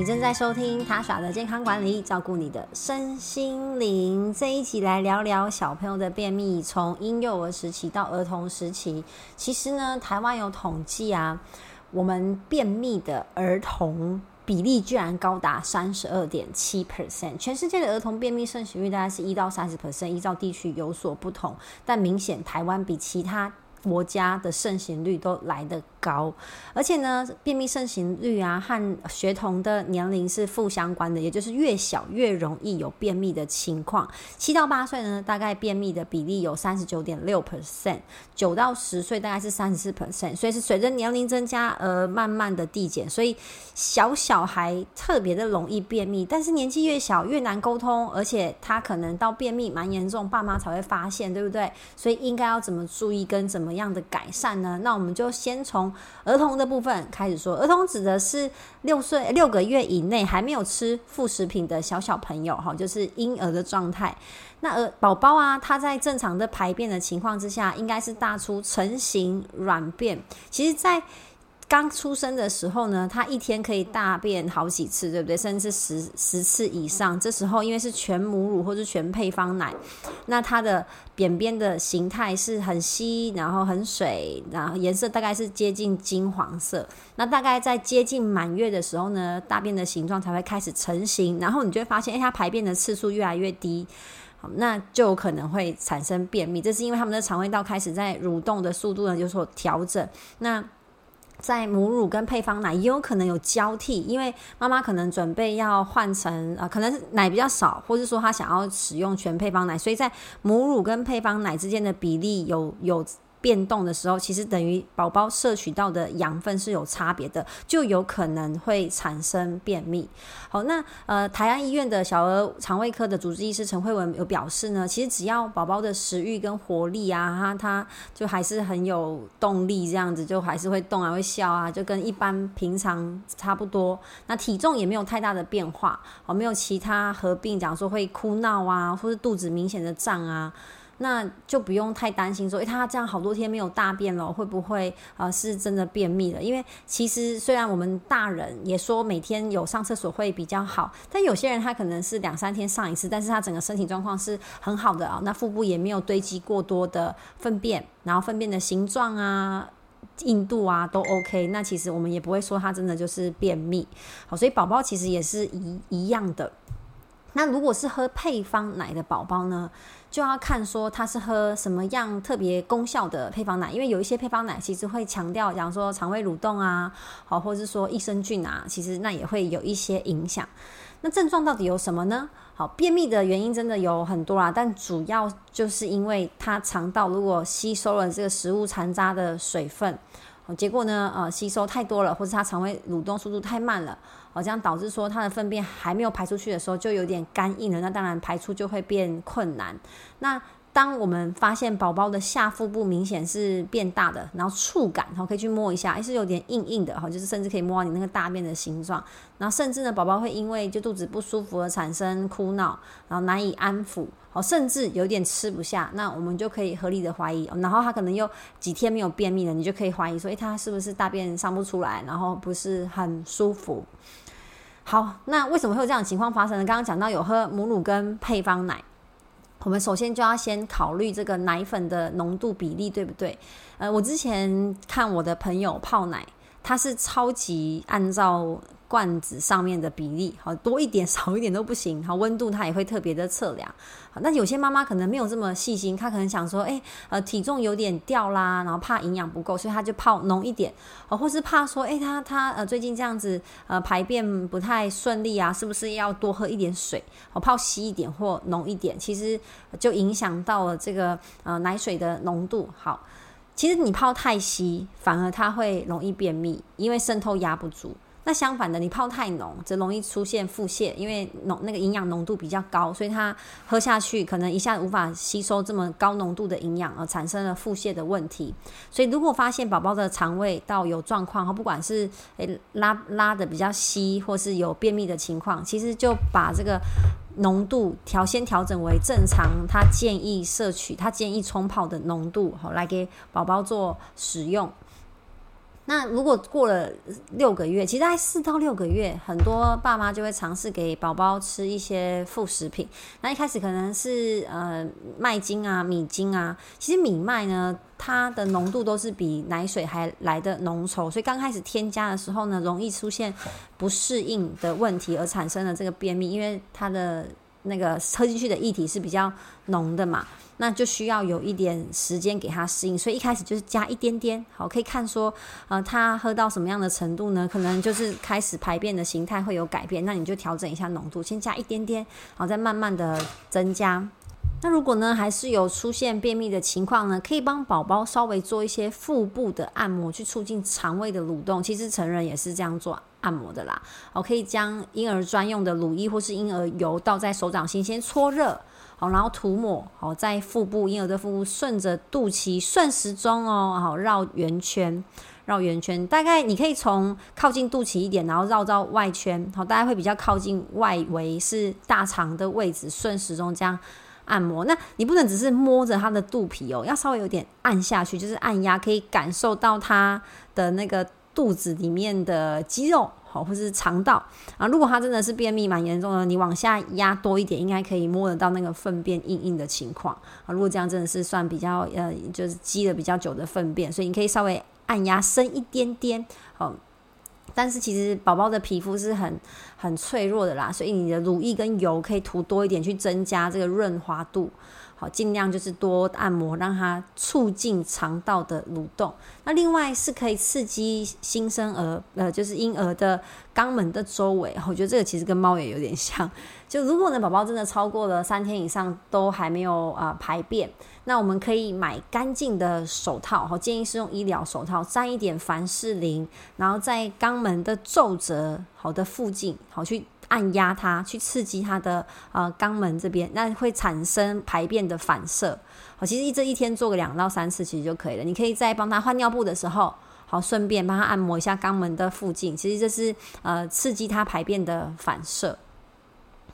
你正在收听他耍的健康管理，照顾你的身心灵。这一集来聊聊小朋友的便秘，从婴幼儿时期到儿童时期。其实呢，台湾有统计啊，我们便秘的儿童比例居然高达三十二点七 percent。全世界的儿童便秘盛行率大概是一到三十 percent，依照地区有所不同，但明显台湾比其他国家的盛行率都来得高，而且呢，便秘盛行率啊和学童的年龄是负相关的，也就是越小越容易有便秘的情况。七到八岁呢，大概便秘的比例有三十九点六 percent；九到十岁大概是三十四 percent，所以是随着年龄增加而慢慢的递减。所以小小孩特别的容易便秘，但是年纪越小越难沟通，而且他可能到便秘蛮严重，爸妈才会发现，对不对？所以应该要怎么注意跟怎么么样的改善呢？那我们就先从儿童的部分开始说，儿童指的是六岁六个月以内还没有吃副食品的小小朋友，哈，就是婴儿的状态。那儿宝宝啊，他在正常的排便的情况之下，应该是大出成型软便。其实，在刚出生的时候呢，他一天可以大便好几次，对不对？甚至十十次以上。这时候因为是全母乳或是全配方奶，那它的便便的形态是很稀，然后很水，然后颜色大概是接近金黄色。那大概在接近满月的时候呢，大便的形状才会开始成型，然后你就会发现，哎，它排便的次数越来越低，好，那就可能会产生便秘。这是因为他们的肠胃道开始在蠕动的速度呢有所调整。那在母乳跟配方奶也有可能有交替，因为妈妈可能准备要换成啊，可能是奶比较少，或是说她想要使用全配方奶，所以在母乳跟配方奶之间的比例有有。变动的时候，其实等于宝宝摄取到的养分是有差别的，就有可能会产生便秘。好，那呃，台安医院的小儿肠胃科的主治医师陈慧文有表示呢，其实只要宝宝的食欲跟活力啊，他他就还是很有动力，这样子就还是会动啊，会笑啊，就跟一般平常差不多。那体重也没有太大的变化，哦，没有其他合并讲说会哭闹啊，或是肚子明显的胀啊。那就不用太担心，说，诶，他这样好多天没有大便了，会不会啊是真的便秘了？因为其实虽然我们大人也说每天有上厕所会比较好，但有些人他可能是两三天上一次，但是他整个身体状况是很好的啊，那腹部也没有堆积过多的粪便，然后粪便的形状啊、硬度啊都 OK，那其实我们也不会说他真的就是便秘。好，所以宝宝其实也是一一样的。那如果是喝配方奶的宝宝呢？就要看说他是喝什么样特别功效的配方奶，因为有一些配方奶其实会强调，讲说肠胃蠕动啊，好，或者是说益生菌啊，其实那也会有一些影响。那症状到底有什么呢？好，便秘的原因真的有很多啦，但主要就是因为他肠道如果吸收了这个食物残渣的水分。结果呢？呃，吸收太多了，或者他肠胃蠕动速度太慢了，哦，这样导致说他的粪便还没有排出去的时候就有点干硬了，那当然排出就会变困难。那当我们发现宝宝的下腹部明显是变大的，然后触感，然后可以去摸一下，还是有点硬硬的，哈，就是甚至可以摸到你那个大便的形状。然后甚至呢，宝宝会因为就肚子不舒服而产生哭闹，然后难以安抚，哦，甚至有点吃不下。那我们就可以合理的怀疑，然后他可能又几天没有便秘了，你就可以怀疑说，诶，他是不是大便上不出来，然后不是很舒服？好，那为什么会有这样的情况发生呢？刚刚讲到有喝母乳跟配方奶。我们首先就要先考虑这个奶粉的浓度比例，对不对？呃，我之前看我的朋友泡奶，他是超级按照。罐子上面的比例，好多一点 少一点都不行。好，温度它也会特别的测量。好，那有些妈妈可能没有这么细心，她可能想说，哎，呃，体重有点掉啦，然后怕营养不够，所以她就泡浓一点。哦，或是怕说，哎，她她呃最近这样子呃排便不太顺利啊，是不是要多喝一点水？哦，泡稀一点或浓一点，其实就影响到了这个呃奶水的浓度。好，其实你泡太稀，反而它会容易便秘，因为渗透压不足。那相反的，你泡太浓，则容易出现腹泻，因为浓那个营养浓度比较高，所以它喝下去可能一下无法吸收这么高浓度的营养，而产生了腹泻的问题。所以如果发现宝宝的肠胃道有状况，哈，不管是诶拉拉的比较稀，或是有便秘的情况，其实就把这个浓度调先调整为正常，他建议摄取，他建议冲泡的浓度，好来给宝宝做使用。那如果过了六个月，其实大概四到六个月，很多爸妈就会尝试给宝宝吃一些副食品。那一开始可能是呃麦精啊、米精啊，其实米麦呢，它的浓度都是比奶水还来的浓稠，所以刚开始添加的时候呢，容易出现不适应的问题，而产生了这个便秘，因为它的那个喝进去的液体是比较浓的嘛。那就需要有一点时间给它适应，所以一开始就是加一点点，好，可以看说，呃，它喝到什么样的程度呢？可能就是开始排便的形态会有改变，那你就调整一下浓度，先加一点点，然后，再慢慢的增加。那如果呢，还是有出现便秘的情况呢，可以帮宝宝稍微做一些腹部的按摩，去促进肠胃的蠕动。其实成人也是这样做按摩的啦，好，可以将婴儿专用的乳液或是婴儿油倒在手掌心，先搓热。好，然后涂抹好在腹部婴儿的腹部，顺着肚脐顺时钟哦，好绕圆圈，绕圆圈。大概你可以从靠近肚脐一点，然后绕到外圈，好，大家会比较靠近外围是大肠的位置，顺时钟这样按摩。那你不能只是摸着他的肚皮哦，要稍微有点按下去，就是按压，可以感受到他的那个肚子里面的肌肉。好，或是肠道啊，如果他真的是便秘蛮严重的，你往下压多一点，应该可以摸得到那个粪便硬硬的情况啊。如果这样真的是算比较呃，就是积了比较久的粪便，所以你可以稍微按压深一点点，好。但是其实宝宝的皮肤是很很脆弱的啦，所以你的乳液跟油可以涂多一点，去增加这个润滑度。好，尽量就是多按摩，让它促进肠道的蠕动。那另外是可以刺激新生儿，呃，就是婴儿的肛门的周围。我觉得这个其实跟猫也有点像。就如果呢，宝宝真的超过了三天以上都还没有啊排便，那我们可以买干净的手套，好，建议是用医疗手套，沾一点凡士林，然后在肛门的皱褶好的附近，好去。按压它，去刺激它的呃肛门这边，那会产生排便的反射。好，其实一这一天做个两到三次其实就可以了。你可以在帮他换尿布的时候，好顺便帮他按摩一下肛门的附近。其实这是呃刺激他排便的反射。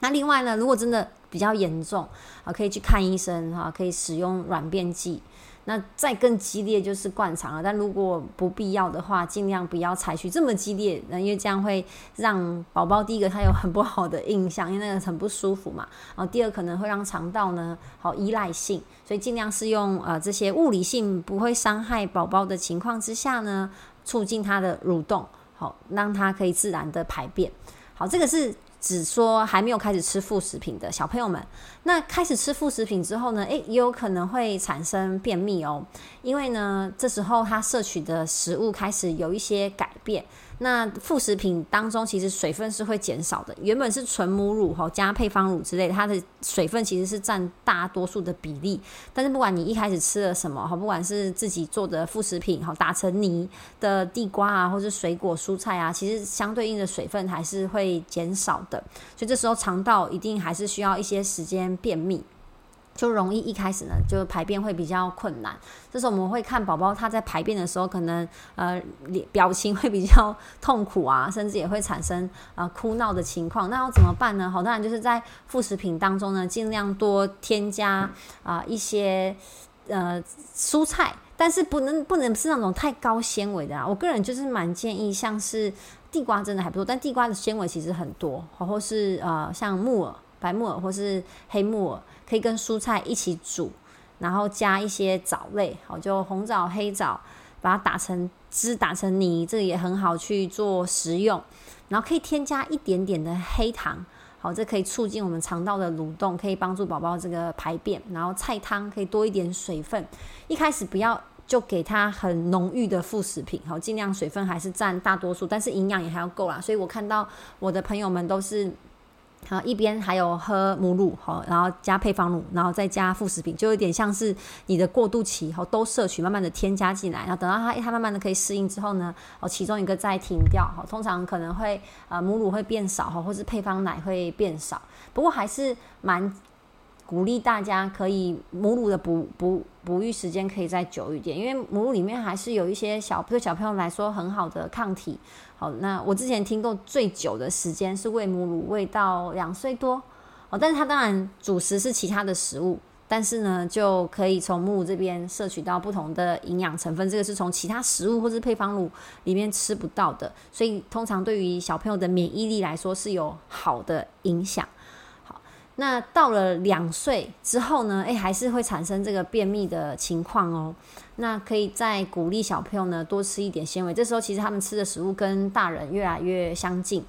那另外呢，如果真的比较严重啊，可以去看医生哈，可以使用软便剂。那再更激烈就是灌肠了，但如果不必要的话，尽量不要采取这么激烈，那因为这样会让宝宝第一个他有很不好的印象，因为那个很不舒服嘛。然后第二可能会让肠道呢好依赖性，所以尽量是用呃这些物理性不会伤害宝宝的情况之下呢，促进他的蠕动，好让他可以自然的排便。好，这个是。只说还没有开始吃副食品的小朋友们，那开始吃副食品之后呢？诶，也有可能会产生便秘哦，因为呢，这时候他摄取的食物开始有一些改变。那副食品当中，其实水分是会减少的。原本是纯母乳哈加配方乳之类的，它的水分其实是占大多数的比例。但是不管你一开始吃了什么哈，不管是自己做的副食品哈，打成泥的地瓜啊，或者水果蔬菜啊，其实相对应的水分还是会减少的。所以这时候肠道一定还是需要一些时间便秘。就容易一开始呢，就排便会比较困难。这时候我们会看宝宝他在排便的时候，可能呃脸表情会比较痛苦啊，甚至也会产生啊哭闹的情况。那要怎么办呢？好，当然就是在副食品当中呢，尽量多添加啊一些呃蔬菜，但是不能不能是那种太高纤维的啊。我个人就是蛮建议，像是地瓜真的还不错，但地瓜的纤维其实很多，或是呃像木耳、白木耳或是黑木耳。可以跟蔬菜一起煮，然后加一些藻类，好，就红枣、黑枣，把它打成汁、打成泥，这个也很好去做食用。然后可以添加一点点的黑糖，好，这可以促进我们肠道的蠕动，可以帮助宝宝这个排便。然后菜汤可以多一点水分，一开始不要就给他很浓郁的副食品，好，尽量水分还是占大多数，但是营养也还要够啦。所以我看到我的朋友们都是。好，一边还有喝母乳，好，然后加配方乳，然后再加副食品，就有点像是你的过渡期，好，都摄取，慢慢的添加进来，然后等到它它慢慢的可以适应之后呢，哦，其中一个再停掉，好，通常可能会呃母乳会变少，哈，或是配方奶会变少，不过还是蛮。鼓励大家可以母乳的哺哺哺育时间可以再久一点，因为母乳里面还是有一些小对小朋友来说很好的抗体。好，那我之前听过最久的时间是喂母乳喂到两岁多，哦，但是它当然主食是其他的食物，但是呢，就可以从母乳这边摄取到不同的营养成分，这个是从其他食物或是配方乳里面吃不到的，所以通常对于小朋友的免疫力来说是有好的影响。那到了两岁之后呢，诶，还是会产生这个便秘的情况哦。那可以再鼓励小朋友呢多吃一点纤维，这时候其实他们吃的食物跟大人越来越相近。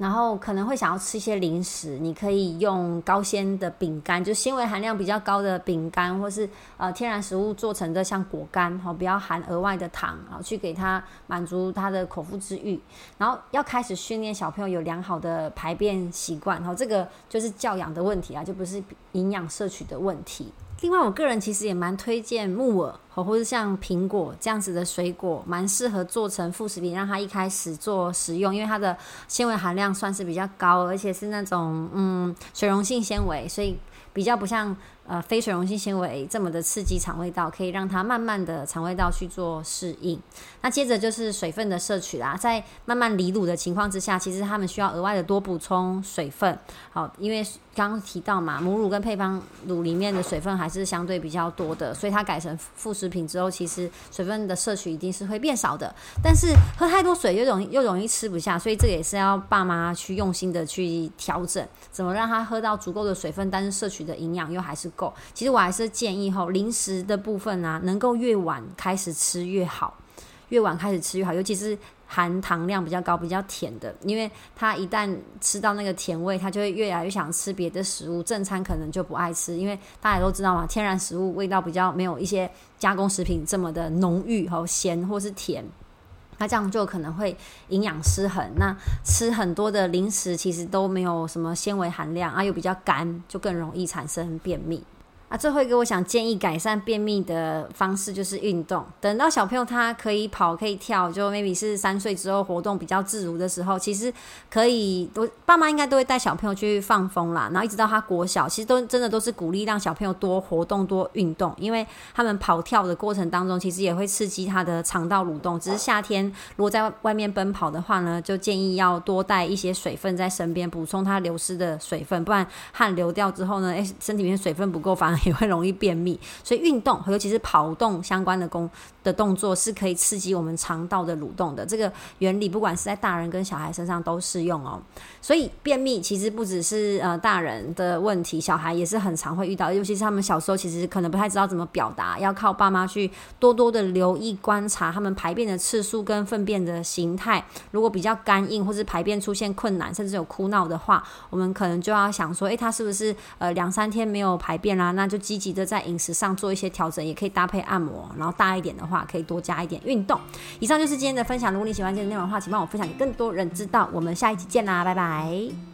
然后可能会想要吃一些零食，你可以用高纤的饼干，就纤维含量比较高的饼干，或是呃天然食物做成的像果干，哈，不要含额外的糖，啊，去给他满足他的口腹之欲。然后要开始训练小朋友有良好的排便习惯，哈，这个就是教养的问题啊，就不是营养摄取的问题。另外，我个人其实也蛮推荐木耳，或或者像苹果这样子的水果，蛮适合做成副食品，让它一开始做食用，因为它的纤维含量算是比较高，而且是那种嗯水溶性纤维，所以比较不像。呃，非水溶性纤维这么的刺激肠胃道，可以让它慢慢的肠胃道去做适应。那接着就是水分的摄取啦，在慢慢离乳的情况之下，其实他们需要额外的多补充水分。好，因为刚刚提到嘛，母乳跟配方乳里面的水分还是相对比较多的，所以它改成副食品之后，其实水分的摄取一定是会变少的。但是喝太多水又容易又容易吃不下，所以这也是要爸妈去用心的去调整，怎么让他喝到足够的水分，但是摄取的营养又还是。够，其实我还是建议吼，零食的部分啊，能够越晚开始吃越好，越晚开始吃越好，尤其是含糖量比较高、比较甜的，因为他一旦吃到那个甜味，他就会越来越想吃别的食物，正餐可能就不爱吃，因为大家都知道嘛，天然食物味道比较没有一些加工食品这么的浓郁和咸或是甜。那这样就可能会营养失衡。那吃很多的零食，其实都没有什么纤维含量啊，又比较干，就更容易产生便秘。啊，最后一个我想建议改善便秘的方式就是运动。等到小朋友他可以跑可以跳，就 maybe 是三岁之后活动比较自如的时候，其实可以都爸妈应该都会带小朋友去放风啦。然后一直到他国小，其实都真的都是鼓励让小朋友多活动多运动，因为他们跑跳的过程当中，其实也会刺激他的肠道蠕动。只是夏天如果在外面奔跑的话呢，就建议要多带一些水分在身边，补充他流失的水分，不然汗流掉之后呢，诶，身体里面水分不够，反而 也会容易便秘，所以运动，尤其是跑动相关的功的动作，是可以刺激我们肠道的蠕动的。这个原理，不管是在大人跟小孩身上都适用哦。所以便秘其实不只是呃大人的问题，小孩也是很常会遇到，尤其是他们小时候其实可能不太知道怎么表达，要靠爸妈去多多的留意观察他们排便的次数跟粪便的形态。如果比较干硬，或是排便出现困难，甚至有哭闹的话，我们可能就要想说，诶，他是不是呃两三天没有排便啦？那就积极的在饮食上做一些调整，也可以搭配按摩。然后大一点的话，可以多加一点运动。以上就是今天的分享。如果你喜欢今天的内容的话，请帮我分享给更多人知道。我们下一期见啦，拜拜。